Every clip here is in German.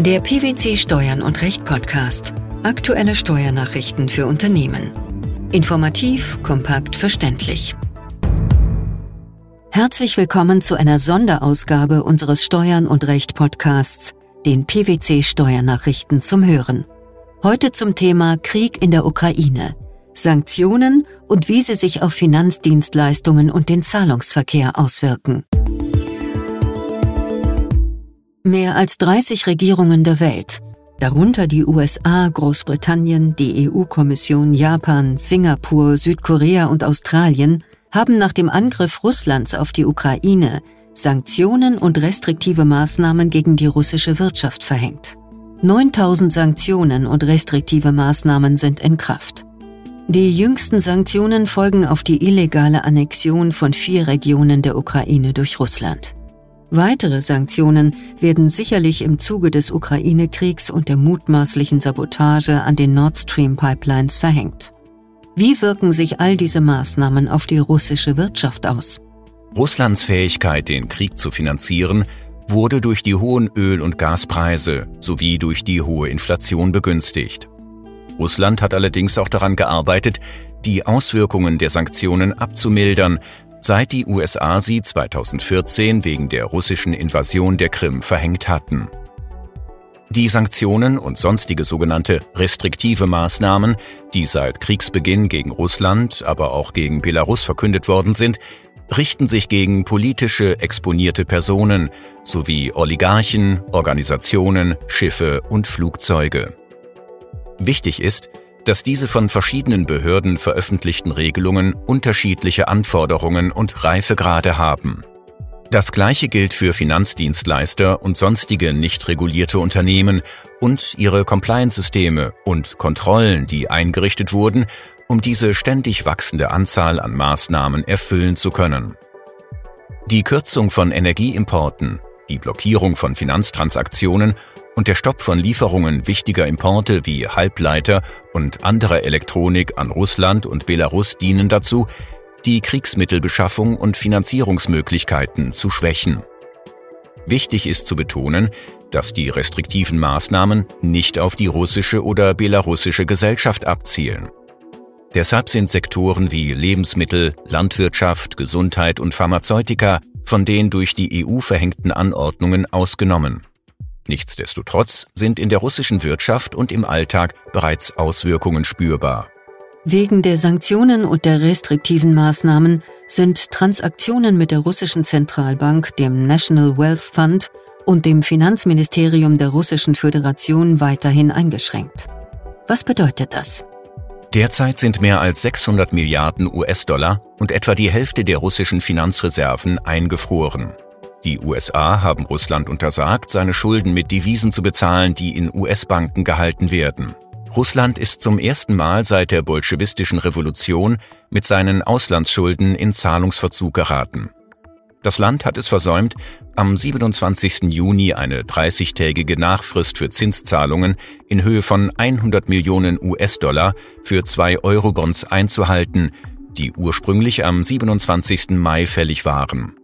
Der PwC Steuern und Recht Podcast. Aktuelle Steuernachrichten für Unternehmen. Informativ, kompakt, verständlich. Herzlich willkommen zu einer Sonderausgabe unseres Steuern und Recht Podcasts, den PwC Steuernachrichten zum Hören. Heute zum Thema Krieg in der Ukraine, Sanktionen und wie sie sich auf Finanzdienstleistungen und den Zahlungsverkehr auswirken. Mehr als 30 Regierungen der Welt, darunter die USA, Großbritannien, die EU-Kommission, Japan, Singapur, Südkorea und Australien, haben nach dem Angriff Russlands auf die Ukraine Sanktionen und restriktive Maßnahmen gegen die russische Wirtschaft verhängt. 9000 Sanktionen und restriktive Maßnahmen sind in Kraft. Die jüngsten Sanktionen folgen auf die illegale Annexion von vier Regionen der Ukraine durch Russland. Weitere Sanktionen werden sicherlich im Zuge des Ukraine-Kriegs und der mutmaßlichen Sabotage an den Nord Stream-Pipelines verhängt. Wie wirken sich all diese Maßnahmen auf die russische Wirtschaft aus? Russlands Fähigkeit, den Krieg zu finanzieren, wurde durch die hohen Öl- und Gaspreise sowie durch die hohe Inflation begünstigt. Russland hat allerdings auch daran gearbeitet, die Auswirkungen der Sanktionen abzumildern, seit die USA sie 2014 wegen der russischen Invasion der Krim verhängt hatten. Die Sanktionen und sonstige sogenannte restriktive Maßnahmen, die seit Kriegsbeginn gegen Russland, aber auch gegen Belarus verkündet worden sind, richten sich gegen politische exponierte Personen sowie Oligarchen, Organisationen, Schiffe und Flugzeuge. Wichtig ist, dass diese von verschiedenen Behörden veröffentlichten Regelungen unterschiedliche Anforderungen und Reifegrade haben. Das gleiche gilt für Finanzdienstleister und sonstige nicht regulierte Unternehmen und ihre Compliance-Systeme und Kontrollen, die eingerichtet wurden, um diese ständig wachsende Anzahl an Maßnahmen erfüllen zu können. Die Kürzung von Energieimporten, die Blockierung von Finanztransaktionen und der Stopp von Lieferungen wichtiger Importe wie Halbleiter und anderer Elektronik an Russland und Belarus dienen dazu, die Kriegsmittelbeschaffung und Finanzierungsmöglichkeiten zu schwächen. Wichtig ist zu betonen, dass die restriktiven Maßnahmen nicht auf die russische oder belarussische Gesellschaft abzielen. Deshalb sind Sektoren wie Lebensmittel, Landwirtschaft, Gesundheit und Pharmazeutika von den durch die EU verhängten Anordnungen ausgenommen. Nichtsdestotrotz sind in der russischen Wirtschaft und im Alltag bereits Auswirkungen spürbar. Wegen der Sanktionen und der restriktiven Maßnahmen sind Transaktionen mit der russischen Zentralbank, dem National Wealth Fund und dem Finanzministerium der Russischen Föderation weiterhin eingeschränkt. Was bedeutet das? Derzeit sind mehr als 600 Milliarden US-Dollar und etwa die Hälfte der russischen Finanzreserven eingefroren. Die USA haben Russland untersagt, seine Schulden mit Devisen zu bezahlen, die in US-Banken gehalten werden. Russland ist zum ersten Mal seit der bolschewistischen Revolution mit seinen Auslandsschulden in Zahlungsverzug geraten. Das Land hat es versäumt, am 27. Juni eine 30-tägige Nachfrist für Zinszahlungen in Höhe von 100 Millionen US-Dollar für zwei Eurobonds einzuhalten, die ursprünglich am 27. Mai fällig waren.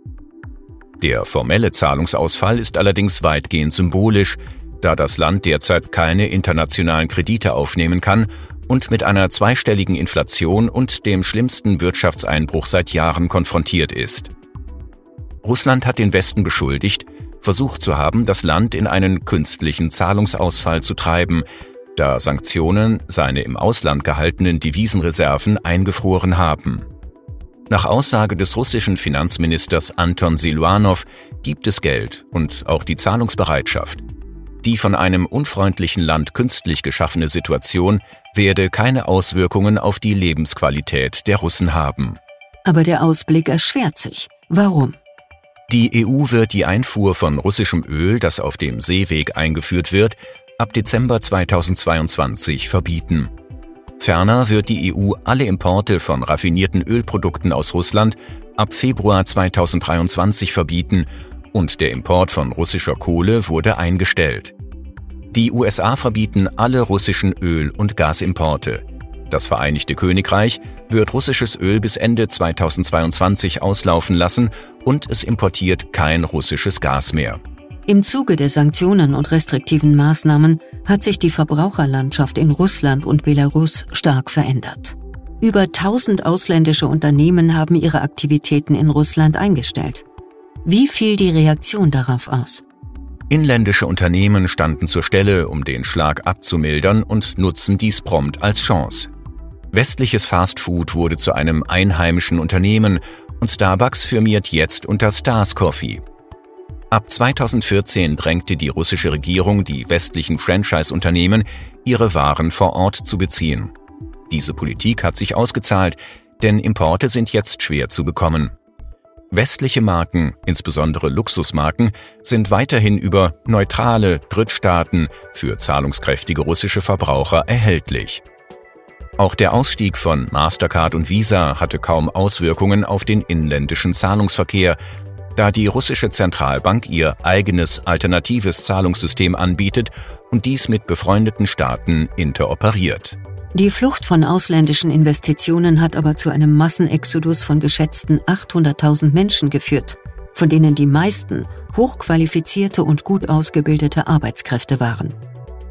Der formelle Zahlungsausfall ist allerdings weitgehend symbolisch, da das Land derzeit keine internationalen Kredite aufnehmen kann und mit einer zweistelligen Inflation und dem schlimmsten Wirtschaftseinbruch seit Jahren konfrontiert ist. Russland hat den Westen beschuldigt, versucht zu haben, das Land in einen künstlichen Zahlungsausfall zu treiben, da Sanktionen seine im Ausland gehaltenen Devisenreserven eingefroren haben. Nach Aussage des russischen Finanzministers Anton Siluanov gibt es Geld und auch die Zahlungsbereitschaft. Die von einem unfreundlichen Land künstlich geschaffene Situation werde keine Auswirkungen auf die Lebensqualität der Russen haben. Aber der Ausblick erschwert sich. Warum? Die EU wird die Einfuhr von russischem Öl, das auf dem Seeweg eingeführt wird, ab Dezember 2022 verbieten. Ferner wird die EU alle Importe von raffinierten Ölprodukten aus Russland ab Februar 2023 verbieten und der Import von russischer Kohle wurde eingestellt. Die USA verbieten alle russischen Öl- und Gasimporte. Das Vereinigte Königreich wird russisches Öl bis Ende 2022 auslaufen lassen und es importiert kein russisches Gas mehr. Im Zuge der Sanktionen und restriktiven Maßnahmen hat sich die Verbraucherlandschaft in Russland und Belarus stark verändert. Über 1000 ausländische Unternehmen haben ihre Aktivitäten in Russland eingestellt. Wie fiel die Reaktion darauf aus? Inländische Unternehmen standen zur Stelle, um den Schlag abzumildern und nutzen dies prompt als Chance. Westliches Fastfood wurde zu einem einheimischen Unternehmen und Starbucks firmiert jetzt unter Stars Coffee. Ab 2014 drängte die russische Regierung die westlichen Franchise-Unternehmen, ihre Waren vor Ort zu beziehen. Diese Politik hat sich ausgezahlt, denn Importe sind jetzt schwer zu bekommen. Westliche Marken, insbesondere Luxusmarken, sind weiterhin über neutrale Drittstaaten für zahlungskräftige russische Verbraucher erhältlich. Auch der Ausstieg von Mastercard und Visa hatte kaum Auswirkungen auf den inländischen Zahlungsverkehr, da die russische Zentralbank ihr eigenes alternatives Zahlungssystem anbietet und dies mit befreundeten Staaten interoperiert. Die Flucht von ausländischen Investitionen hat aber zu einem Massenexodus von geschätzten 800.000 Menschen geführt, von denen die meisten hochqualifizierte und gut ausgebildete Arbeitskräfte waren.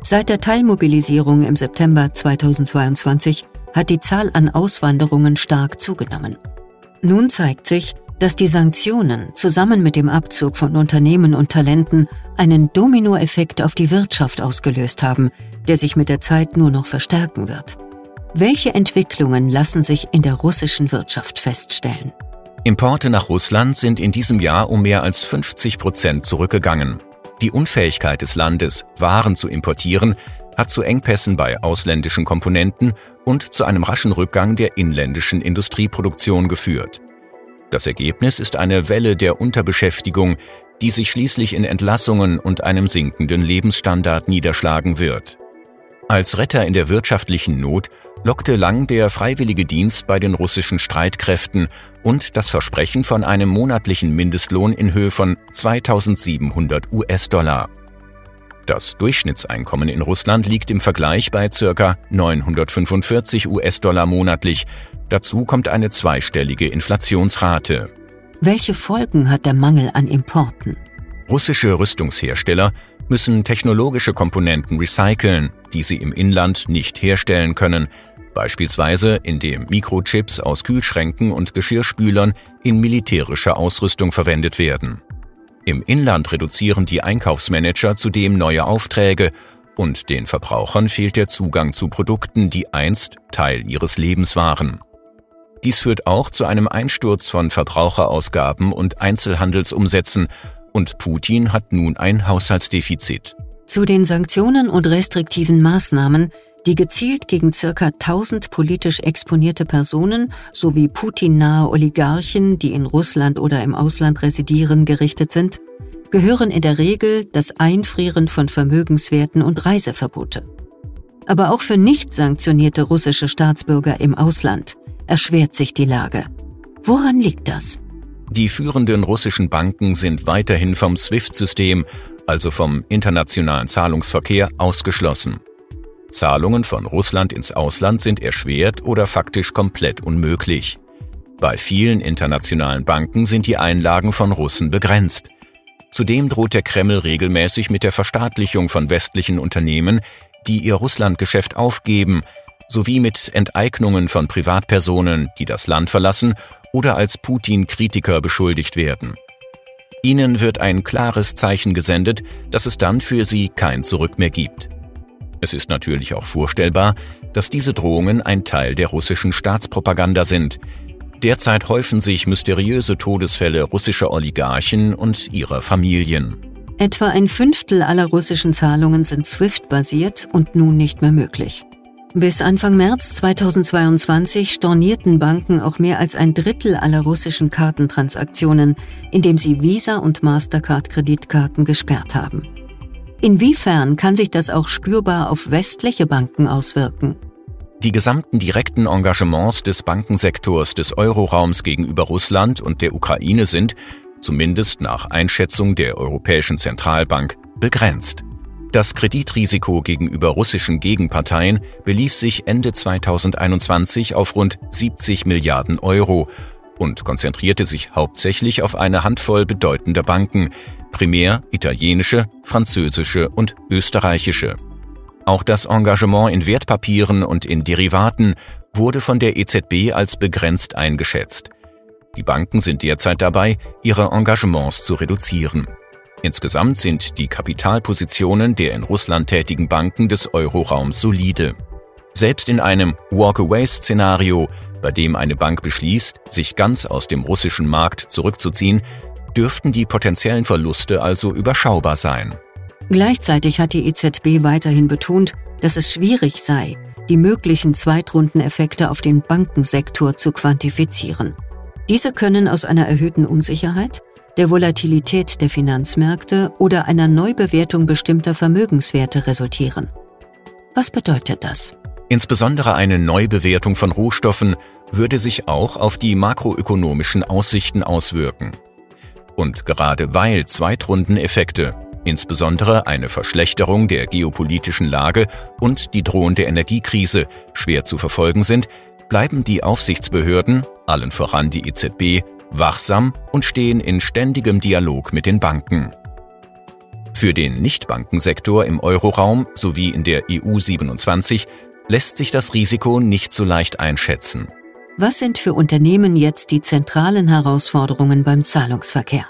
Seit der Teilmobilisierung im September 2022 hat die Zahl an Auswanderungen stark zugenommen. Nun zeigt sich, dass die Sanktionen zusammen mit dem Abzug von Unternehmen und Talenten einen Dominoeffekt auf die Wirtschaft ausgelöst haben, der sich mit der Zeit nur noch verstärken wird. Welche Entwicklungen lassen sich in der russischen Wirtschaft feststellen? Importe nach Russland sind in diesem Jahr um mehr als 50 Prozent zurückgegangen. Die Unfähigkeit des Landes, Waren zu importieren, hat zu Engpässen bei ausländischen Komponenten und zu einem raschen Rückgang der inländischen Industrieproduktion geführt. Das Ergebnis ist eine Welle der Unterbeschäftigung, die sich schließlich in Entlassungen und einem sinkenden Lebensstandard niederschlagen wird. Als Retter in der wirtschaftlichen Not lockte lang der freiwillige Dienst bei den russischen Streitkräften und das Versprechen von einem monatlichen Mindestlohn in Höhe von 2700 US-Dollar. Das Durchschnittseinkommen in Russland liegt im Vergleich bei ca. 945 US-Dollar monatlich Dazu kommt eine zweistellige Inflationsrate. Welche Folgen hat der Mangel an Importen? Russische Rüstungshersteller müssen technologische Komponenten recyceln, die sie im Inland nicht herstellen können, beispielsweise indem Mikrochips aus Kühlschränken und Geschirrspülern in militärischer Ausrüstung verwendet werden. Im Inland reduzieren die Einkaufsmanager zudem neue Aufträge und den Verbrauchern fehlt der Zugang zu Produkten, die einst Teil ihres Lebens waren. Dies führt auch zu einem Einsturz von Verbraucherausgaben und Einzelhandelsumsätzen und Putin hat nun ein Haushaltsdefizit. Zu den Sanktionen und restriktiven Maßnahmen, die gezielt gegen circa 1000 politisch exponierte Personen sowie Putin-nahe Oligarchen, die in Russland oder im Ausland residieren, gerichtet sind, gehören in der Regel das Einfrieren von Vermögenswerten und Reiseverbote. Aber auch für nicht sanktionierte russische Staatsbürger im Ausland erschwert sich die Lage. Woran liegt das? Die führenden russischen Banken sind weiterhin vom SWIFT-System, also vom internationalen Zahlungsverkehr, ausgeschlossen. Zahlungen von Russland ins Ausland sind erschwert oder faktisch komplett unmöglich. Bei vielen internationalen Banken sind die Einlagen von Russen begrenzt. Zudem droht der Kreml regelmäßig mit der Verstaatlichung von westlichen Unternehmen, die ihr Russlandgeschäft aufgeben, sowie mit Enteignungen von Privatpersonen, die das Land verlassen oder als Putin-Kritiker beschuldigt werden. Ihnen wird ein klares Zeichen gesendet, dass es dann für sie kein Zurück mehr gibt. Es ist natürlich auch vorstellbar, dass diese Drohungen ein Teil der russischen Staatspropaganda sind. Derzeit häufen sich mysteriöse Todesfälle russischer Oligarchen und ihrer Familien. Etwa ein Fünftel aller russischen Zahlungen sind SWIFT-basiert und nun nicht mehr möglich. Bis Anfang März 2022 stornierten Banken auch mehr als ein Drittel aller russischen Kartentransaktionen, indem sie Visa- und Mastercard-Kreditkarten gesperrt haben. Inwiefern kann sich das auch spürbar auf westliche Banken auswirken? Die gesamten direkten Engagements des Bankensektors des Euroraums gegenüber Russland und der Ukraine sind, zumindest nach Einschätzung der Europäischen Zentralbank, begrenzt. Das Kreditrisiko gegenüber russischen Gegenparteien belief sich Ende 2021 auf rund 70 Milliarden Euro und konzentrierte sich hauptsächlich auf eine Handvoll bedeutender Banken, primär italienische, französische und österreichische. Auch das Engagement in Wertpapieren und in Derivaten wurde von der EZB als begrenzt eingeschätzt. Die Banken sind derzeit dabei, ihre Engagements zu reduzieren. Insgesamt sind die Kapitalpositionen der in Russland tätigen Banken des Euroraums solide. Selbst in einem Walk-away-Szenario, bei dem eine Bank beschließt, sich ganz aus dem russischen Markt zurückzuziehen, dürften die potenziellen Verluste also überschaubar sein. Gleichzeitig hat die EZB weiterhin betont, dass es schwierig sei, die möglichen Zweitrundeneffekte auf den Bankensektor zu quantifizieren. Diese können aus einer erhöhten Unsicherheit, der Volatilität der Finanzmärkte oder einer Neubewertung bestimmter Vermögenswerte resultieren. Was bedeutet das? Insbesondere eine Neubewertung von Rohstoffen würde sich auch auf die makroökonomischen Aussichten auswirken. Und gerade weil Zweitrundeneffekte, insbesondere eine Verschlechterung der geopolitischen Lage und die drohende Energiekrise schwer zu verfolgen sind, bleiben die Aufsichtsbehörden, allen voran die EZB, wachsam und stehen in ständigem Dialog mit den Banken. Für den Nichtbankensektor im Euroraum sowie in der EU 27 lässt sich das Risiko nicht so leicht einschätzen. Was sind für Unternehmen jetzt die zentralen Herausforderungen beim Zahlungsverkehr?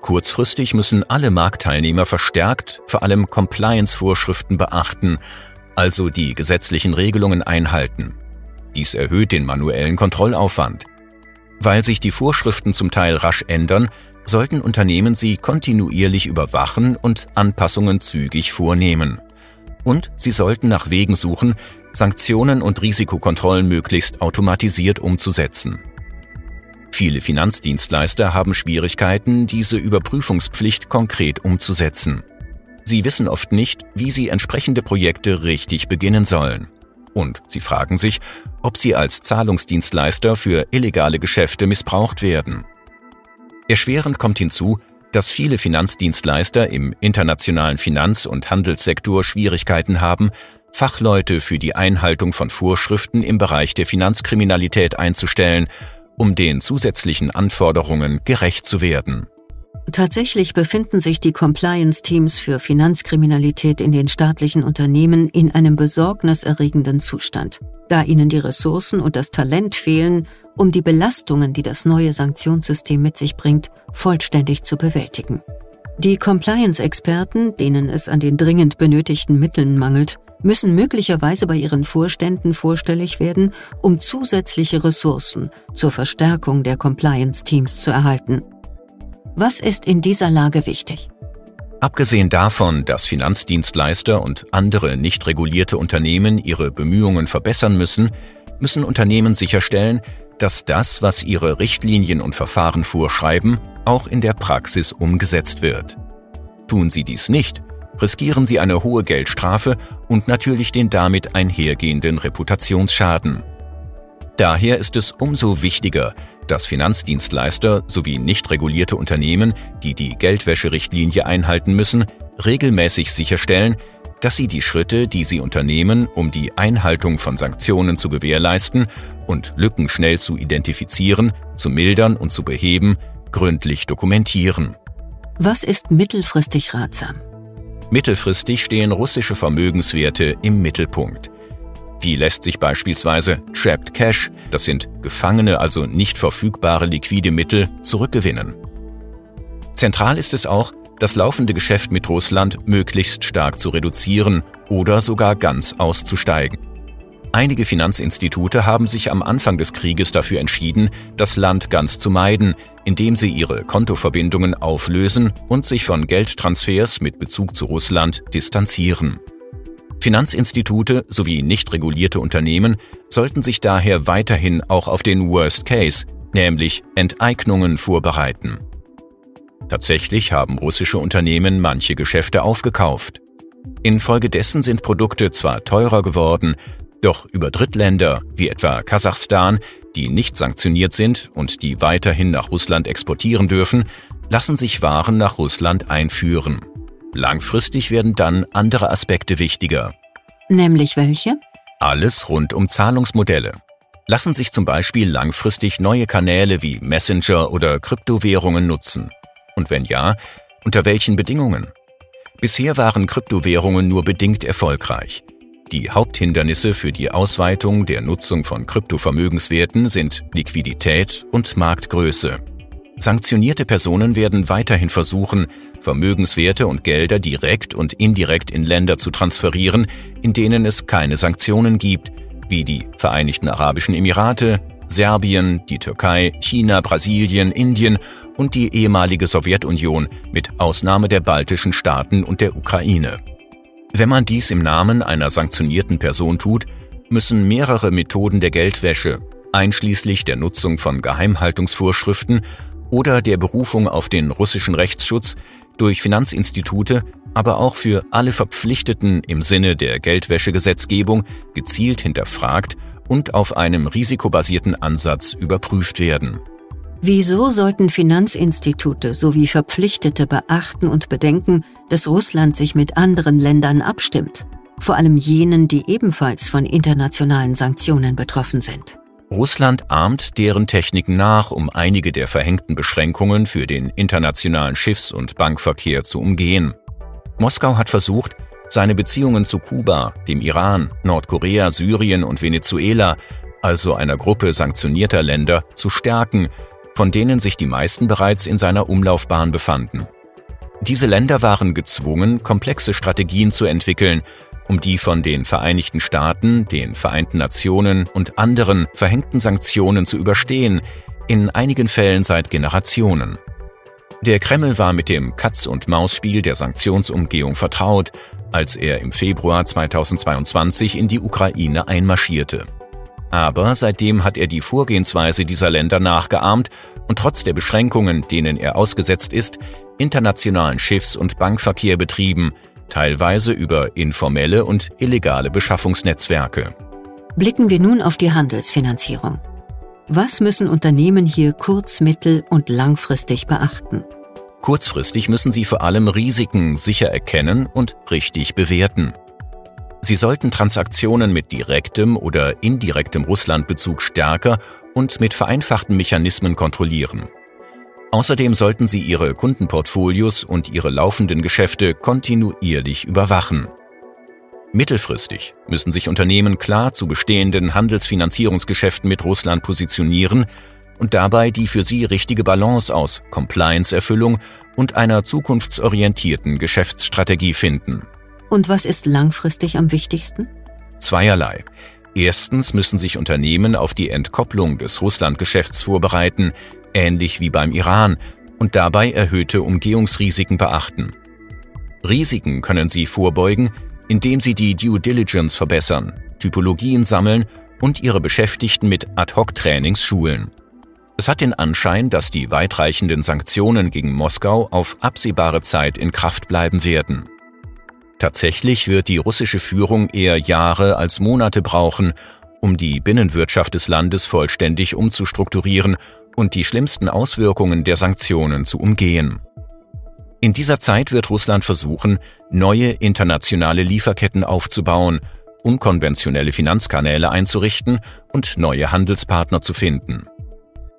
Kurzfristig müssen alle Marktteilnehmer verstärkt vor allem Compliance-Vorschriften beachten, also die gesetzlichen Regelungen einhalten. Dies erhöht den manuellen Kontrollaufwand. Weil sich die Vorschriften zum Teil rasch ändern, sollten Unternehmen sie kontinuierlich überwachen und Anpassungen zügig vornehmen. Und sie sollten nach Wegen suchen, Sanktionen und Risikokontrollen möglichst automatisiert umzusetzen. Viele Finanzdienstleister haben Schwierigkeiten, diese Überprüfungspflicht konkret umzusetzen. Sie wissen oft nicht, wie sie entsprechende Projekte richtig beginnen sollen. Und sie fragen sich, ob sie als Zahlungsdienstleister für illegale Geschäfte missbraucht werden. Erschwerend kommt hinzu, dass viele Finanzdienstleister im internationalen Finanz- und Handelssektor Schwierigkeiten haben, Fachleute für die Einhaltung von Vorschriften im Bereich der Finanzkriminalität einzustellen, um den zusätzlichen Anforderungen gerecht zu werden. Tatsächlich befinden sich die Compliance-Teams für Finanzkriminalität in den staatlichen Unternehmen in einem besorgniserregenden Zustand, da ihnen die Ressourcen und das Talent fehlen, um die Belastungen, die das neue Sanktionssystem mit sich bringt, vollständig zu bewältigen. Die Compliance-Experten, denen es an den dringend benötigten Mitteln mangelt, müssen möglicherweise bei ihren Vorständen vorstellig werden, um zusätzliche Ressourcen zur Verstärkung der Compliance-Teams zu erhalten. Was ist in dieser Lage wichtig? Abgesehen davon, dass Finanzdienstleister und andere nicht regulierte Unternehmen ihre Bemühungen verbessern müssen, müssen Unternehmen sicherstellen, dass das, was ihre Richtlinien und Verfahren vorschreiben, auch in der Praxis umgesetzt wird. Tun sie dies nicht, riskieren sie eine hohe Geldstrafe und natürlich den damit einhergehenden Reputationsschaden. Daher ist es umso wichtiger, dass Finanzdienstleister sowie nicht regulierte Unternehmen, die die Geldwäscherichtlinie einhalten müssen, regelmäßig sicherstellen, dass sie die Schritte, die sie unternehmen, um die Einhaltung von Sanktionen zu gewährleisten und Lücken schnell zu identifizieren, zu mildern und zu beheben, gründlich dokumentieren. Was ist mittelfristig ratsam? Mittelfristig stehen russische Vermögenswerte im Mittelpunkt. Wie lässt sich beispielsweise Trapped Cash, das sind gefangene, also nicht verfügbare liquide Mittel, zurückgewinnen? Zentral ist es auch, das laufende Geschäft mit Russland möglichst stark zu reduzieren oder sogar ganz auszusteigen. Einige Finanzinstitute haben sich am Anfang des Krieges dafür entschieden, das Land ganz zu meiden, indem sie ihre Kontoverbindungen auflösen und sich von Geldtransfers mit Bezug zu Russland distanzieren. Finanzinstitute sowie nicht regulierte Unternehmen sollten sich daher weiterhin auch auf den Worst Case, nämlich Enteignungen, vorbereiten. Tatsächlich haben russische Unternehmen manche Geschäfte aufgekauft. Infolgedessen sind Produkte zwar teurer geworden, doch über Drittländer wie etwa Kasachstan, die nicht sanktioniert sind und die weiterhin nach Russland exportieren dürfen, lassen sich Waren nach Russland einführen. Langfristig werden dann andere Aspekte wichtiger. Nämlich welche? Alles rund um Zahlungsmodelle. Lassen sich zum Beispiel langfristig neue Kanäle wie Messenger oder Kryptowährungen nutzen? Und wenn ja, Unter welchen Bedingungen? Bisher waren Kryptowährungen nur bedingt erfolgreich. Die Haupthindernisse für die Ausweitung der Nutzung von Kryptovermögenswerten sind Liquidität und Marktgröße. Sanktionierte Personen werden weiterhin versuchen, Vermögenswerte und Gelder direkt und indirekt in Länder zu transferieren, in denen es keine Sanktionen gibt, wie die Vereinigten Arabischen Emirate, Serbien, die Türkei, China, Brasilien, Indien und die ehemalige Sowjetunion mit Ausnahme der baltischen Staaten und der Ukraine. Wenn man dies im Namen einer sanktionierten Person tut, müssen mehrere Methoden der Geldwäsche, einschließlich der Nutzung von Geheimhaltungsvorschriften oder der Berufung auf den russischen Rechtsschutz, durch Finanzinstitute, aber auch für alle Verpflichteten im Sinne der Geldwäschegesetzgebung gezielt hinterfragt und auf einem risikobasierten Ansatz überprüft werden. Wieso sollten Finanzinstitute sowie Verpflichtete beachten und bedenken, dass Russland sich mit anderen Ländern abstimmt, vor allem jenen, die ebenfalls von internationalen Sanktionen betroffen sind? Russland ahmt deren Techniken nach, um einige der verhängten Beschränkungen für den internationalen Schiffs- und Bankverkehr zu umgehen. Moskau hat versucht, seine Beziehungen zu Kuba, dem Iran, Nordkorea, Syrien und Venezuela, also einer Gruppe sanktionierter Länder, zu stärken, von denen sich die meisten bereits in seiner Umlaufbahn befanden. Diese Länder waren gezwungen, komplexe Strategien zu entwickeln, um die von den Vereinigten Staaten, den Vereinten Nationen und anderen verhängten Sanktionen zu überstehen, in einigen Fällen seit Generationen. Der Kreml war mit dem Katz-und-Maus-Spiel der Sanktionsumgehung vertraut, als er im Februar 2022 in die Ukraine einmarschierte. Aber seitdem hat er die Vorgehensweise dieser Länder nachgeahmt und trotz der Beschränkungen, denen er ausgesetzt ist, internationalen Schiffs- und Bankverkehr betrieben, teilweise über informelle und illegale Beschaffungsnetzwerke. Blicken wir nun auf die Handelsfinanzierung. Was müssen Unternehmen hier kurz-, mittel- und langfristig beachten? Kurzfristig müssen sie vor allem Risiken sicher erkennen und richtig bewerten. Sie sollten Transaktionen mit direktem oder indirektem Russlandbezug stärker und mit vereinfachten Mechanismen kontrollieren. Außerdem sollten Sie Ihre Kundenportfolios und Ihre laufenden Geschäfte kontinuierlich überwachen. Mittelfristig müssen sich Unternehmen klar zu bestehenden Handelsfinanzierungsgeschäften mit Russland positionieren und dabei die für sie richtige Balance aus Compliance-Erfüllung und einer zukunftsorientierten Geschäftsstrategie finden. Und was ist langfristig am wichtigsten? Zweierlei. Erstens müssen sich Unternehmen auf die Entkopplung des Russlandgeschäfts vorbereiten, ähnlich wie beim Iran, und dabei erhöhte Umgehungsrisiken beachten. Risiken können sie vorbeugen, indem sie die Due Diligence verbessern, Typologien sammeln und ihre Beschäftigten mit Ad-hoc-Trainings schulen. Es hat den Anschein, dass die weitreichenden Sanktionen gegen Moskau auf absehbare Zeit in Kraft bleiben werden. Tatsächlich wird die russische Führung eher Jahre als Monate brauchen, um die Binnenwirtschaft des Landes vollständig umzustrukturieren und die schlimmsten Auswirkungen der Sanktionen zu umgehen. In dieser Zeit wird Russland versuchen, neue internationale Lieferketten aufzubauen, unkonventionelle Finanzkanäle einzurichten und neue Handelspartner zu finden.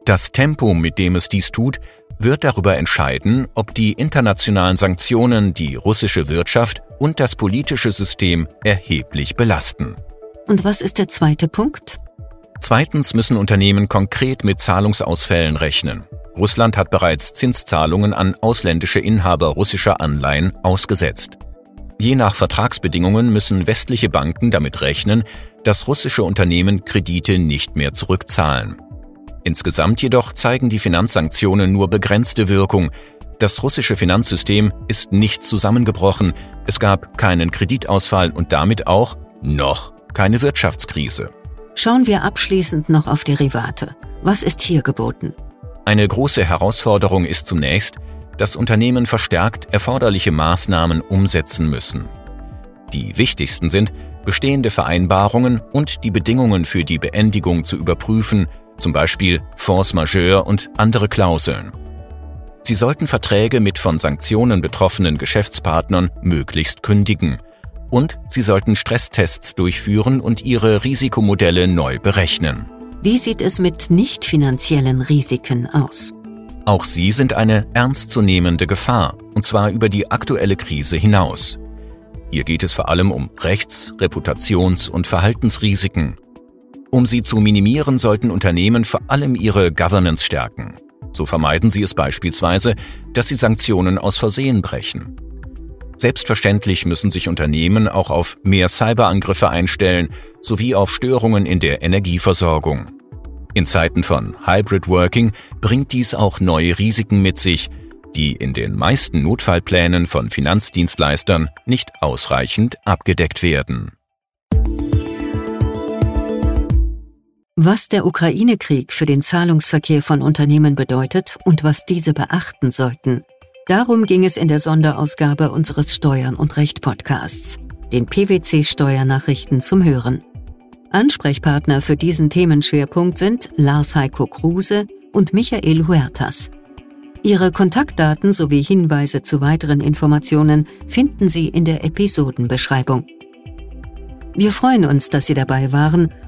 Das Tempo, mit dem es dies tut, wird darüber entscheiden, ob die internationalen Sanktionen die russische Wirtschaft und das politische System erheblich belasten. Und was ist der zweite Punkt? Zweitens müssen Unternehmen konkret mit Zahlungsausfällen rechnen. Russland hat bereits Zinszahlungen an ausländische Inhaber russischer Anleihen ausgesetzt. Je nach Vertragsbedingungen müssen westliche Banken damit rechnen, dass russische Unternehmen Kredite nicht mehr zurückzahlen. Insgesamt jedoch zeigen die Finanzsanktionen nur begrenzte Wirkung. Das russische Finanzsystem ist nicht zusammengebrochen, es gab keinen Kreditausfall und damit auch noch keine Wirtschaftskrise. Schauen wir abschließend noch auf Derivate. Was ist hier geboten? Eine große Herausforderung ist zunächst, dass Unternehmen verstärkt erforderliche Maßnahmen umsetzen müssen. Die wichtigsten sind, bestehende Vereinbarungen und die Bedingungen für die Beendigung zu überprüfen, zum Beispiel Force majeure und andere Klauseln. Sie sollten Verträge mit von Sanktionen betroffenen Geschäftspartnern möglichst kündigen und sie sollten Stresstests durchführen und ihre Risikomodelle neu berechnen. Wie sieht es mit nicht finanziellen Risiken aus? Auch sie sind eine ernstzunehmende Gefahr, und zwar über die aktuelle Krise hinaus. Hier geht es vor allem um Rechts-, Reputations- und Verhaltensrisiken. Um sie zu minimieren, sollten Unternehmen vor allem ihre Governance stärken. So vermeiden sie es beispielsweise, dass sie Sanktionen aus Versehen brechen. Selbstverständlich müssen sich Unternehmen auch auf mehr Cyberangriffe einstellen, sowie auf Störungen in der Energieversorgung. In Zeiten von Hybrid Working bringt dies auch neue Risiken mit sich, die in den meisten Notfallplänen von Finanzdienstleistern nicht ausreichend abgedeckt werden. Was der Ukraine-Krieg für den Zahlungsverkehr von Unternehmen bedeutet und was diese beachten sollten, darum ging es in der Sonderausgabe unseres Steuern und Recht Podcasts, den PwC Steuernachrichten zum Hören. Ansprechpartner für diesen Themenschwerpunkt sind Lars Heiko Kruse und Michael Huertas. Ihre Kontaktdaten sowie Hinweise zu weiteren Informationen finden Sie in der Episodenbeschreibung. Wir freuen uns, dass Sie dabei waren